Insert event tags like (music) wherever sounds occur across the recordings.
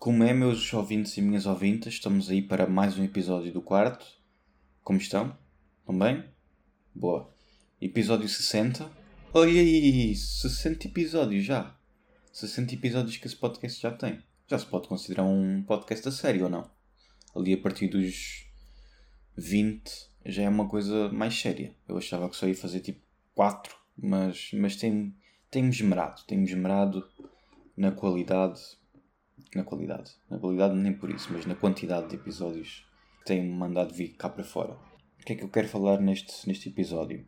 Como é, meus ouvintes e minhas ouvintas, estamos aí para mais um episódio do quarto. Como estão? Estão bem? Boa. Episódio 60. Olha aí, 60 episódios já. 60 episódios que esse podcast já tem. Já se pode considerar um podcast a sério ou não? Ali a partir dos 20 já é uma coisa mais séria. Eu achava que só ia fazer tipo 4, mas, mas tenho, tenho esmerado. Tenho esmerado na qualidade na qualidade. Na qualidade nem por isso, mas na quantidade de episódios que têm mandado vir cá para fora. O que é que eu quero falar neste, neste episódio?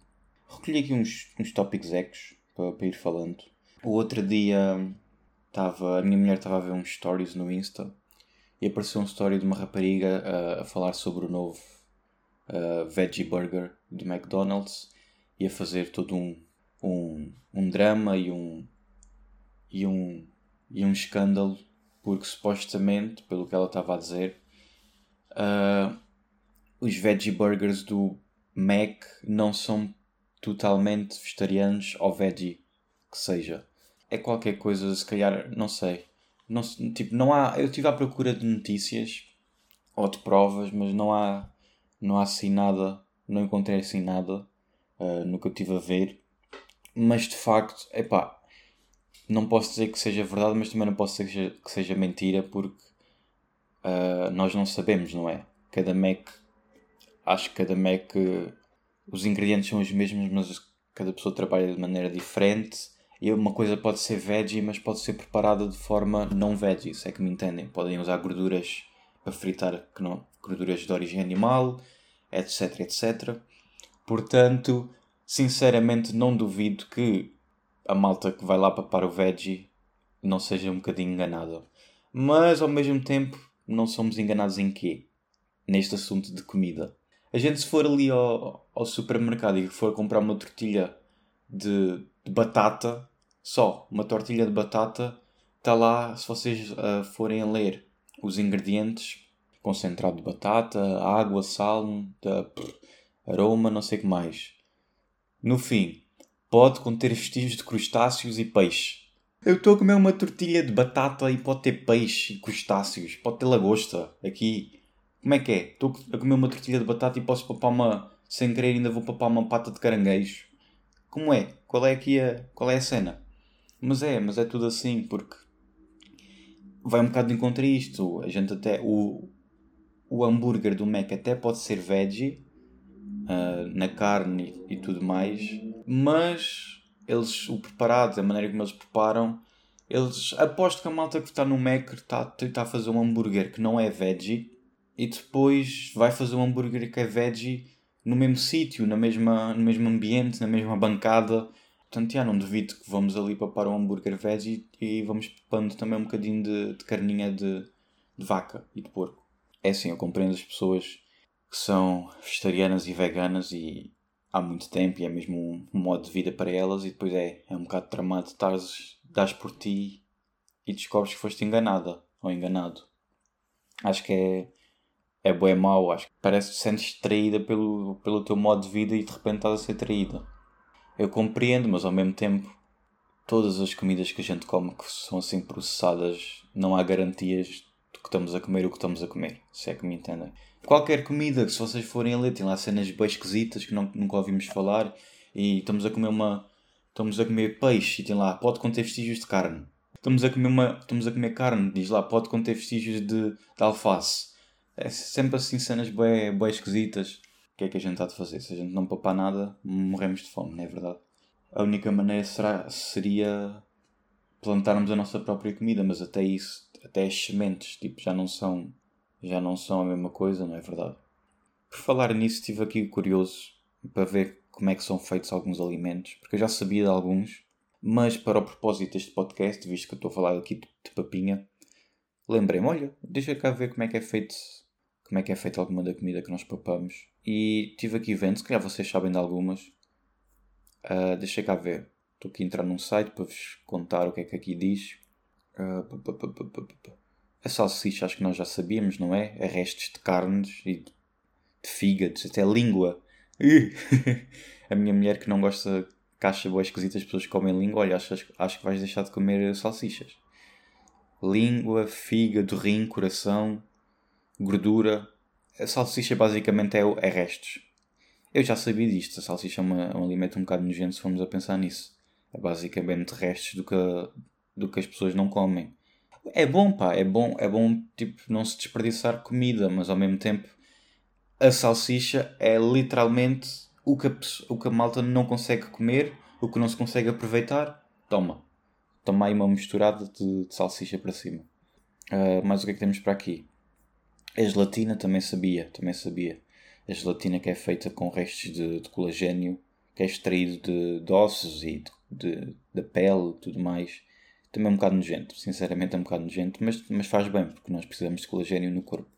Recolhi aqui uns, uns tópicos ecos para, para ir falando. O outro dia estava, a minha mulher estava a ver uns stories no Insta e apareceu um story de uma rapariga a, a falar sobre o novo uh, Veggie Burger do McDonald's e a fazer todo um, um, um drama e um, e um, e um escândalo porque supostamente, pelo que ela estava a dizer, uh, os veggie burgers do Mac não são totalmente vegetarianos ou veggie, que seja. É qualquer coisa, se calhar, não sei. Não, tipo, não há, eu estive à procura de notícias ou de provas, mas não há, não há assim nada, não encontrei assim nada uh, no que eu estive a ver. Mas de facto, epá, não posso dizer que seja verdade, mas também não posso dizer que seja, que seja mentira, porque uh, nós não sabemos, não é? Cada Mac, acho que cada Mac, os ingredientes são os mesmos, mas cada pessoa trabalha de maneira diferente. E uma coisa pode ser veggie, mas pode ser preparada de forma não veggie, se é que me entendem. Podem usar gorduras para fritar, que não, gorduras de origem animal, etc, etc. Portanto, sinceramente, não duvido que a malta que vai lá papar o veggie não seja um bocadinho enganada. Mas ao mesmo tempo, não somos enganados em quê? Neste assunto de comida. A gente, se for ali ao, ao supermercado e for comprar uma tortilha de, de, batata, só uma tortilha de batata, está lá, se vocês uh, forem ler os ingredientes: concentrado de batata, água, sal, de, aroma, não sei o que mais. No fim, pode conter vestígios de crustáceos e peixe. Eu estou a comer uma tortilha de batata e pode ter peixe e crustáceos, pode ter lagosta aqui. Como é que é? Estou a comer uma tortilha de batata e posso papar uma. Sem querer, ainda vou papar uma pata de caranguejo. Como é? Qual é aqui a. Qual é a cena? Mas é, mas é tudo assim, porque. Vai um bocado de encontro a isto. A gente até. O, o hambúrguer do Mac até pode ser veggie, uh, na carne e, tudo mais mas eles, o preparado, a maneira como eles preparam, eles aposto que a malta que está no Mac está, a fazer um hambúrguer que não é veggie e depois vai fazer um hambúrguer que é veggie no mesmo sítio, no mesmo ambiente, na mesma bancada. Portanto, já não duvido que vamos ali para um hambúrguer veggie e vamos pondo também um bocadinho de, de carninha de, de vaca e de porco. É assim, eu compreendo as pessoas que são vegetarianas e veganas e, há muito tempo e é mesmo um, modo de vida para elas e depois é, é um bocado tramado estás, das por ti e descobres que foste enganada ou enganado. Acho que é, é bom é mau, acho que parece que te sentes traída pelo, pelo teu modo de vida e de repente estás a ser traída. Eu compreendo, mas ao mesmo tempo todas as comidas que a gente come que são assim processadas não há garantias de que estamos a comer o que estamos a comer, se é que me entendem qualquer comida que se vocês forem a ler, tem lá cenas bem esquisitas que não, nunca ouvimos falar e estamos a comer uma. Estamos a comer peixe e tem lá, pode conter vestígios de carne. Estamos a comer, uma, estamos a comer carne, diz lá, pode conter vestígios de, de alface. É sempre assim cenas bem, bem esquisitas. O que é que a gente está a fazer? Se a gente não papar nada, morremos de fome, não é verdade? A única maneira será, seria plantarmos a nossa própria comida, mas até isso, até as sementes, tipo, já não são já não são a mesma coisa, não é verdade? Por falar nisso, estive aqui curioso para ver como é que são feitos alguns alimentos, porque eu já sabia de alguns, mas para o propósito deste podcast, visto que eu estou a falar aqui de papinha, lembrei-me, olha, deixa cá ver como é que é feito como é que é feita alguma da comida que nós papamos. E tive aqui vendo, se calhar vocês sabem de algumas. Uh, deixa cá ver. Estou aqui a entrar num site para vos contar o que é que aqui diz. Uh, a salsicha acho que nós já sabíamos, não é? A restos de carnes e de fígados, até língua. (laughs) a minha mulher que não gosta que acha boas esquisitas as pessoas comem língua, olha, acho, acho que vais deixar de comer salsichas. língua, fígado, rim, coração, gordura. A salsicha basicamente é, é restos. Eu já sabia disto, a salsicha é, uma, é um alimento um bocado nojento se formos a pensar nisso. É basicamente restos do que, do que as pessoas não comem. É bom, pá, é bom, é bom tipo, não se desperdiçar comida, mas ao mesmo tempo a salsicha é literalmente o que a, o que a malta não consegue comer, o que não se consegue aproveitar. Toma. Toma aí uma misturada de, de salsicha para cima. Uh, mas o que é que temos para aqui? A gelatina também sabia, também sabia. A gelatina que é feita com restos de, de colagênio, que é extraído de, de ossos e de, de, pele e tudo mais. Também é um bocado nojento, sinceramente é um bocado nojento, mas, mas faz bem, porque nós precisamos de colagênio no corpo.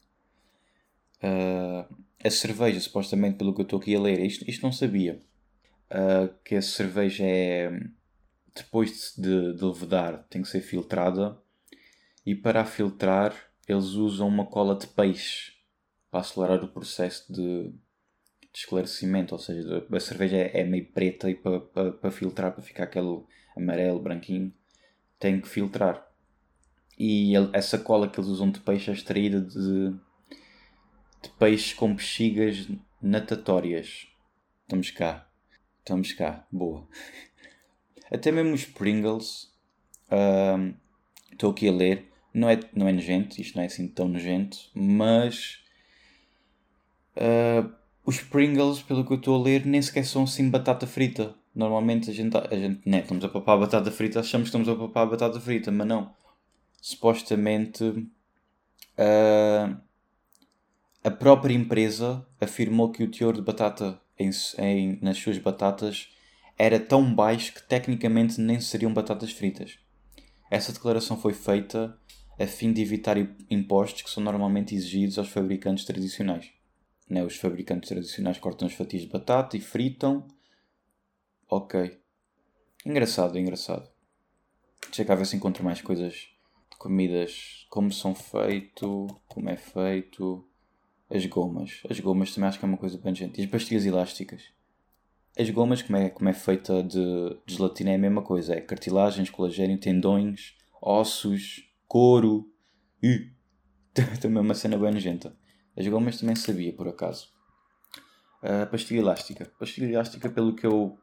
Uh, a cerveja, supostamente, pelo que eu estou aqui a ler, isto, isto não sabia. Uh, que a cerveja é. Depois de, de levedar, tem que ser filtrada. E para a filtrar, eles usam uma cola de peixe para acelerar o processo de, de esclarecimento. Ou seja, a cerveja é, é meio preta e para, para, para, filtrar, para ficar aquele amarelo, branquinho, tem que filtrar. E ele, essa cola que eles usam de peixe é extraída de, de peixe com bexigas natatórias. Estamos cá. Estamos cá. Boa. (laughs) Até mesmo os Pringles. Estou uh, aqui a ler. Não é, não é nojento. Isto não é assim tão nojento. Mas. Uh, os Pringles, pelo que eu estou a ler, nem sequer são assim batata frita. Normalmente a gente, a gente né, estamos a papar a batata frita, achamos que estamos a papar a batata frita, mas não. Supostamente. Uh, a própria empresa afirmou que o teor de batata em, em, nas suas batatas era tão baixo que tecnicamente nem seriam batatas fritas. Essa declaração foi feita a fim de evitar impostos que são normalmente exigidos aos fabricantes tradicionais. Né? Os fabricantes tradicionais cortam as fatias de batata e fritam. Ok. Engraçado, engraçado. Deixa cá ver se encontro mais coisas de comidas. Como são feito, como é feito. As gomas. As gomas também acho que é uma coisa bem gente. E as pastilhas elásticas. As gomas, como é, como é feita de, de gelatina, é a mesma coisa. É cartilagens, colagênio, tendões, ossos, couro. Uh, (laughs) também é uma cena bem nojenta. As gomas também sabia, por acaso. A pastilha elástica. Pastilha elástica, pelo que eu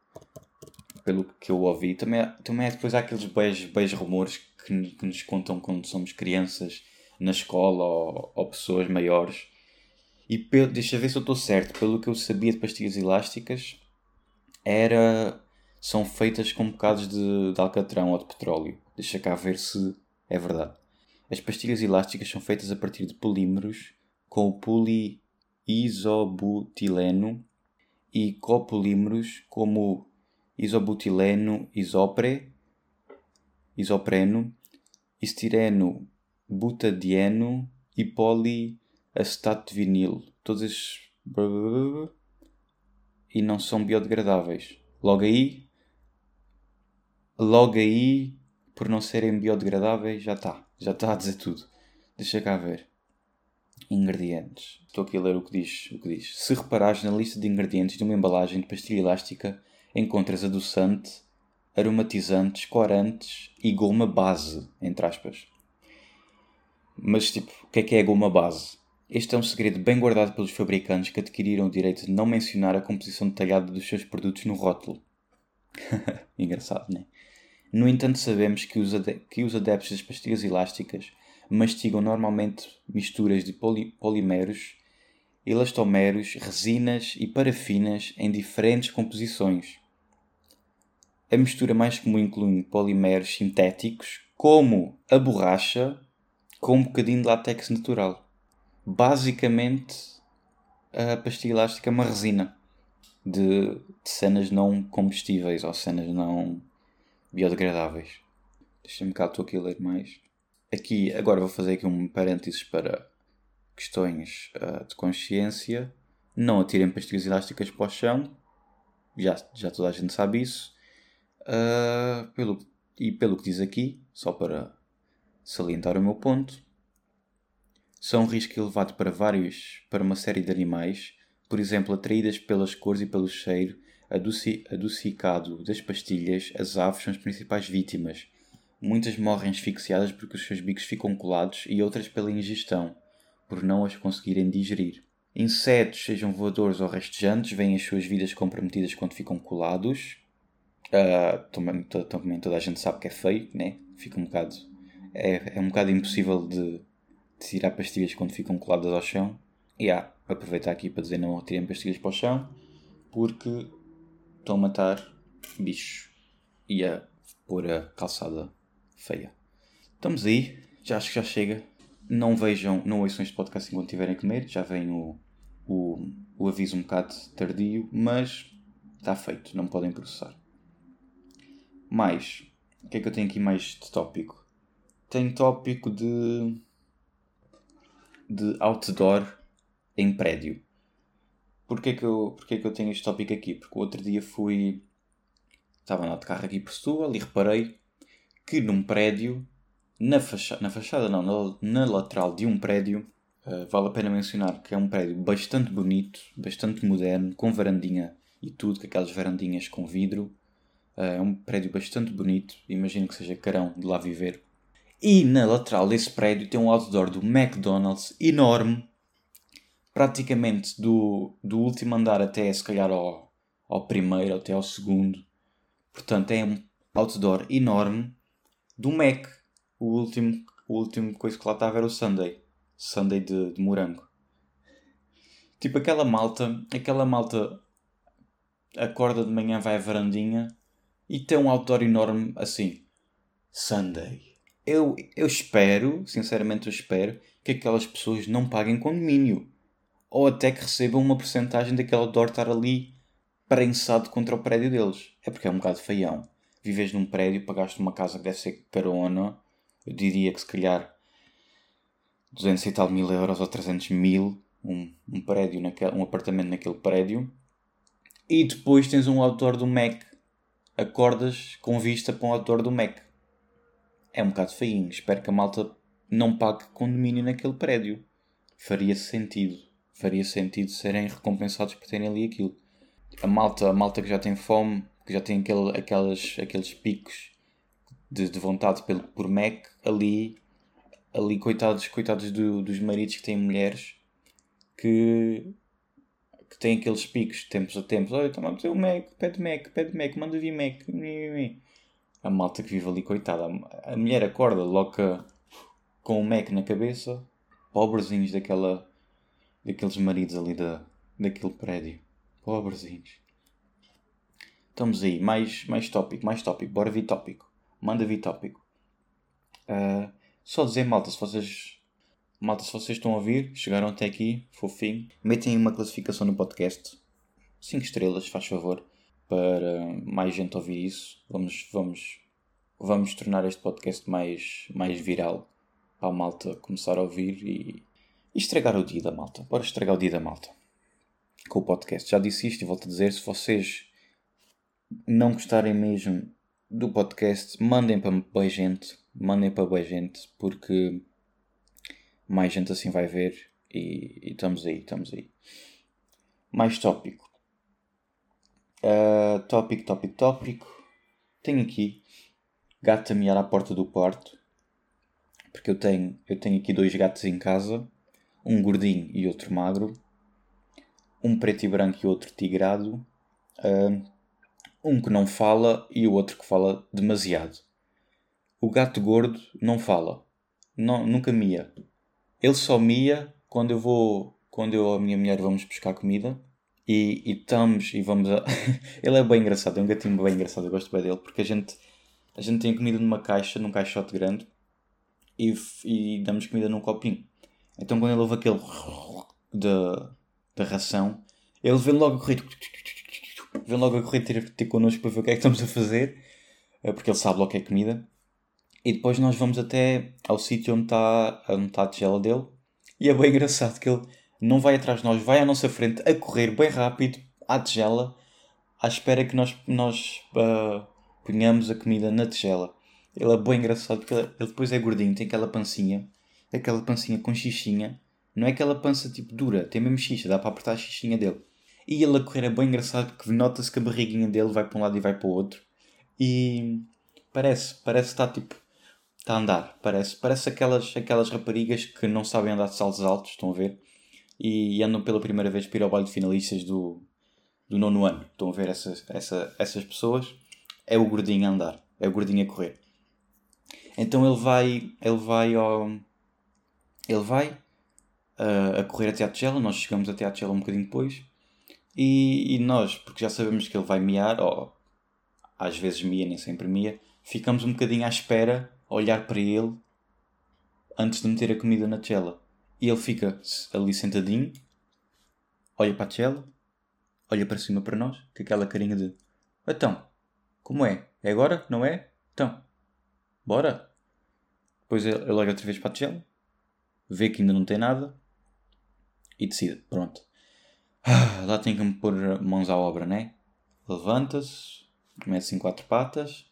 pelo que eu ouvi, também, é, também é depois há aqueles beijos, beijos rumores que, que, nos contam quando somos crianças na escola ou, ou pessoas maiores e pelo, deixa ver se eu estou certo. Pelo que eu sabia de pastilhas elásticas, era são feitas com bocados de, de alcatrão ou de petróleo. Deixa cá ver se é verdade. As pastilhas elásticas são feitas a partir de polímeros com o poliisobutileno e copolímeros como isobutileno isopre, isopreno, estireno butadieno e poli acetato de vinil, todos esses. e não são biodegradáveis. Logo aí. Logo aí, por não serem biodegradáveis, já está. Já está a dizer tudo. Deixa cá ver. Ingredientes. Estou aqui a ler o que diz. O que diz. Se reparares na lista de ingredientes de uma embalagem de pastilha elástica, encontras adoçante, aromatizantes, corantes e goma base, entre aspas. Mas, tipo, o que é que é a goma base? Este é um segredo bem guardado pelos fabricantes que adquiriram o direito de não mencionar a composição detalhada dos seus produtos no rótulo. (laughs) Engraçado, né? No entanto, sabemos que os, que os adeptos das pastilhas elásticas mastigam normalmente misturas de poli polimeros, elastoméricos, resinas e parafinas em diferentes composições. A mistura mais comum inclui polimeros sintéticos, como a borracha, com um bocadinho de látex natural basicamente a pastilha elástica é uma resina de, de cenas não combustíveis ou cenas não biodegradáveis. Deixa-me cá, estou aqui a ler mais. Aqui, agora vou fazer aqui um parênteses para questões uh, de consciência. Não atirem pastilhas elásticas para o chão. Já, já toda a gente sabe isso. Uh, pelo, e pelo que diz aqui, só para salientar o meu ponto, são um risco elevado para vários, para uma série de animais, por exemplo, atraídas pelas cores e pelo cheiro adocicado das pastilhas, as aves são as principais vítimas, Muitas morrem asfixiadas porque os seus bicos ficam colados e outras pela ingestão, por não as conseguirem digerir. Insetos, sejam voadores ou rastejantes, veem as suas vidas comprometidas quando ficam colados. Uh, também, toda a gente sabe que é feio, né? Fica um bocado. É, é um bocado impossível de, de tirar pastilhas quando ficam coladas ao chão. E há, aproveitar aqui para dizer não tirem pastilhas para o chão, porque estão a matar bichos e a pôr a calçada feia. Estamos aí, já acho que já chega. Não vejam, não ouçam este podcast enquanto tiverem a comer, já vem o, o, o aviso um bocado tardio, mas está feito, não podem processar. Mais, o que é que eu tenho aqui mais de tópico? Tenho tópico de, de outdoor em prédio. Porquê que, eu, porquê que eu tenho este tópico aqui? Porque o outro dia fui. Estava no de carro aqui por Setúbal e reparei que num prédio, na fachada, na fachada não, na, na lateral de um prédio, uh, vale a pena mencionar que é um prédio bastante bonito, bastante moderno, com varandinha e tudo, com aquelas varandinhas com vidro. Uh, é um prédio bastante bonito, imagino que seja carão de lá viver. E na lateral desse prédio tem um outdoor do McDonald's enorme, praticamente do, do último andar até se calhar ao, ao primeiro, até ao segundo. Portanto, é um outdoor enorme do Mac. O último, o último coisa que lá estava era o Sunday. Sunday de, de morango. Tipo aquela malta, aquela malta acorda de manhã, vai à varandinha e tem um outdoor enorme assim. Sunday. Eu, eu espero, sinceramente eu espero, que aquelas pessoas não paguem condomínio. Ou até que recebam uma porcentagem daquele outdoor estar ali prensado contra o prédio deles. É porque é um bocado feião vives num prédio, pagaste uma casa que deve ser carona, eu diria que se calhar 200 e tal mil euros ou 300 mil, um, um prédio, naquele, um apartamento naquele prédio, e depois tens um autor do Mac, acordas com vista para um autor do Mac. É um bocado feinho, espero que a malta não pague condomínio naquele prédio. Faria sentido. Faria sentido serem recompensados por terem ali aquilo. A malta, a malta que já tem fome que já tem aquele, aquelas, aqueles picos de, de vontade pelo, por Mac, ali, ali coitados, coitados do, dos maridos que têm mulheres que, que têm aqueles picos, tempos a tempos. Olha, toma o Mac, pede Mac, pede Mac, manda vir Mac. A malta que vive ali, coitada. A mulher acorda louca com o Mac na cabeça, pobrezinhos daquela, daqueles maridos ali da, daquele prédio. Pobrezinhos. Estamos aí, mais, mais tópico, mais tópico, bora vir tópico. Manda vir tópico. Uh, só dizer, malta, se vocês. Malta, se vocês estão a ouvir, chegaram até aqui, fofinho, metem uma classificação no podcast. 5 estrelas, faz favor, para mais gente ouvir isso. Vamos, vamos, vamos tornar este podcast mais, mais viral para a malta começar a ouvir e, e estragar o dia da malta. Bora estragar o dia da malta com o podcast. Já disse isto e volto a dizer: se vocês não gostarem mesmo do podcast, mandem para boa gente, mandem para boa gente, porque mais gente assim vai ver e, e estamos aí, estamos aí. Mais tópico. Uh, tópico, tópico, tópico. Tenho aqui gato a miar à porta do quarto. Porque eu tenho, eu tenho aqui dois gatos em casa. Um gordinho e outro magro. Um preto e branco e outro tigrado. Uh, um que não fala e o outro que fala demasiado. O gato gordo não fala. Não, nunca mia. Ele só mia quando eu vou. Quando eu a minha mulher vamos buscar comida e, e estamos e vamos a. (laughs) ele é bem engraçado, é um gatinho bem engraçado, eu gosto bem dele, porque a gente, a gente tem comida numa caixa, num caixote grande e, e damos comida num copinho. Então quando ele ouve aquele da, da ração, ele vê logo correr vem logo a correr ter, ter connosco para ver o que é que estamos a fazer, eh, porque ele sabe logo que é comida. E depois nós vamos até ao sítio onde está, onde está a tigela dele. E é bem engraçado que ele não vai atrás de nós, vai à nossa frente a correr bem rápido à tigela, à espera que nós, nós uh, ponhamos a comida na tigela. Ele é bem engraçado porque ele, ele depois é gordinho, tem aquela pancinha, aquela pancinha com xixinha. Não é aquela pança tipo dura, tem mesmo xixa, dá para apertar a xixinha dele. E ele a correr é bem engraçado porque nota-se que a barriguinha dele vai para um lado e vai para o outro. E parece, parece está tipo. Está a andar, parece. Parece aquelas, aquelas raparigas que não sabem andar de saltos altos, estão a ver? E andam pela primeira vez para ir ao baile de finalistas do, do nono ano. Estão a ver essas, essa, essas pessoas? É o gordinho a andar. É o gordinho a correr. Então ele vai, ele vai ao, ele vai uh, a correr até à tigela, nós chegamos até à tigela um bocadinho depois, e, e, nós, porque já sabemos que ele vai miar, ou às vezes mia, nem sempre mia, ficamos um bocadinho à espera, olhar para ele, antes de meter a comida na tigela. E ele fica ali sentadinho, olha para a tigela, olha para cima para nós, com aquela carinha de então, como é? É agora? Não é? Então, bora? Depois ele, olha outra vez para a tigela, vê que ainda não tem nada e decide, pronto. Ah, lá tem que me pôr mãos à obra, né? Levanta-se, mete-se em quatro patas,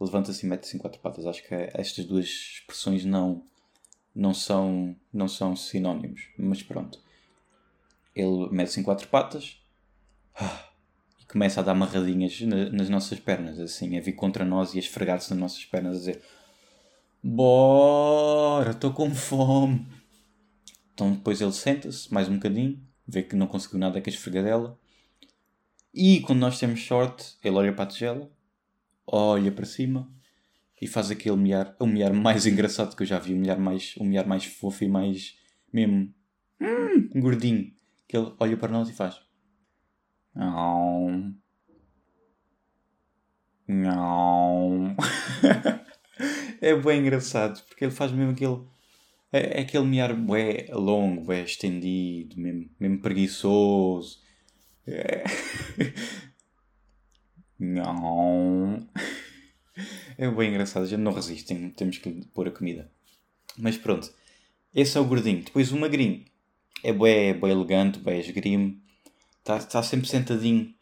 levanta-se e mete-se em quatro patas. Acho que estas duas expressões não, não, são, não são sinónimos, mas pronto. Ele mete-se em quatro patas ah, e começa a dar amarradinhas nas nossas pernas, assim, a vir contra nós e a esfregar-se nas nossas pernas, a dizer: Bora, estou com fome. Então depois ele senta-se mais um bocadinho, vê que não conseguiu nada com a esfregadela. E quando nós temos sorte, ele olha para a tigela, olha para cima e faz aquele miar, o miar mais (laughs) engraçado que eu já vi, o miar mais, o miar mais fofo e mais mesmo hum, gordinho. Que ele olha para nós e faz. Não. Não. (laughs) é bem engraçado porque ele faz mesmo aquele é, é aquele miar bué longo, bué estendido, mesmo, mesmo preguiçoso. É... (laughs) não. (laughs) É bem engraçado, gente não resiste, temos que pôr a comida. Mas pronto, esse é o gordinho. Depois o magrinho é bué, bué elegante, bué esgrime. Está tá sempre sentadinho,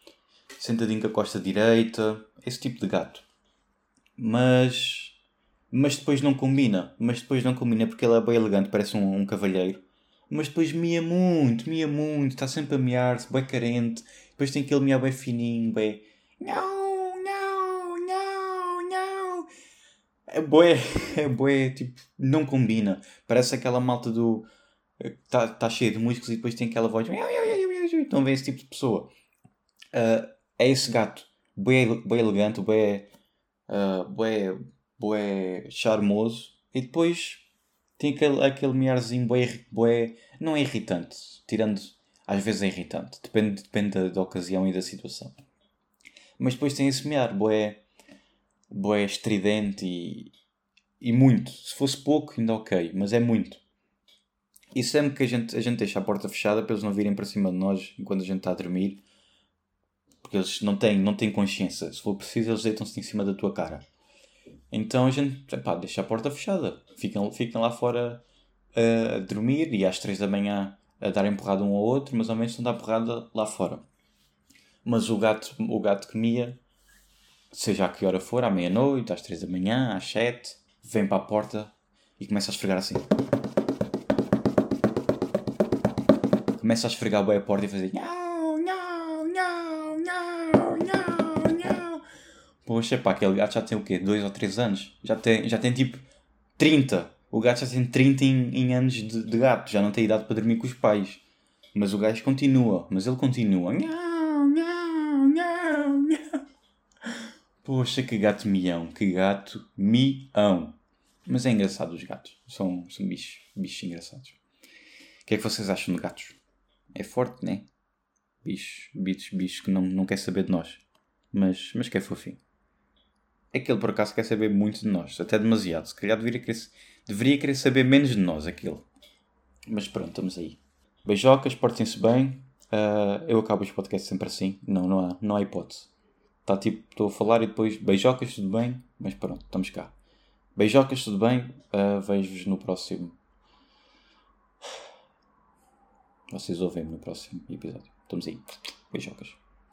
sentadinho com a costa direita. Esse tipo de gato. Mas mas depois não combina. Mas depois não combina porque ele é bem elegante, parece um, um cavalheiro. Mas depois mia muito, mia muito, está sempre a miar-se, bem carente. Depois tem aquele miar bem fininho, bem. Não, não, não, não. É bué, (laughs) é bué, tipo, não combina. Parece aquela malta do. Está tá cheio de músicos e depois tem aquela voz. Então vê esse tipo de pessoa. Uh, é esse gato. Bem, bem elegante, bem. Uh, bem bué charmoso e depois tem aquele, aquele miarzinho bué, bué, não é irritante, tirando, às vezes é irritante, depende, depende da, da ocasião e da situação. Mas depois tem esse miar bué, bué estridente e, e muito. Se fosse pouco ainda ok, mas é muito. E sempre que a gente, a gente deixa a porta fechada para eles não virem para cima de nós enquanto a gente está a dormir, porque eles não têm, não têm consciência. Se for preciso, eles deitam-se em cima da tua cara. Então a gente, epá, deixa a porta fechada. Ficam, ficam lá fora a dormir e às 3 da manhã a dar empurrada um ao outro, mas ao menos não dá porrada lá fora. Mas o gato, o gato que mia, seja a que hora for, à meia-noite, às 3 da manhã, às 7, vem para a porta e começa a esfregar assim. Começa a esfregar bem a porta e fazer Poxa, pá, aquele gato já tem o quê? 2 ou 3 anos? Já tem, já tem tipo 30. O gato já tem 30 em, em anos de, de, gato, já não tem idade para dormir com os pais. Mas o gajo continua, mas ele continua. Nhau, Poxa, que gato mião, que gato mião. Mas é engraçado os gatos, são, são bichos, bichos engraçados. O que é que vocês acham de gatos? É forte, né? Bichos, bichos, bichos que não, não quer saber de nós. Mas, mas que é fofinho é que ele por acaso quer saber muito de nós, até demasiado. Se calhar deveria querer, deveria querer saber menos de nós, aquele. Mas pronto, estamos aí. Beijocas, portem-se bem. Uh, eu acabo os podcasts sempre assim. Não, não há, não há hipótese. Está tipo, estou a falar e depois beijocas, tudo bem? Mas pronto, estamos cá. Beijocas, tudo bem? Uh, Vejo-vos no próximo. Vocês ouvem-me no próximo episódio. Estamos aí. Beijocas.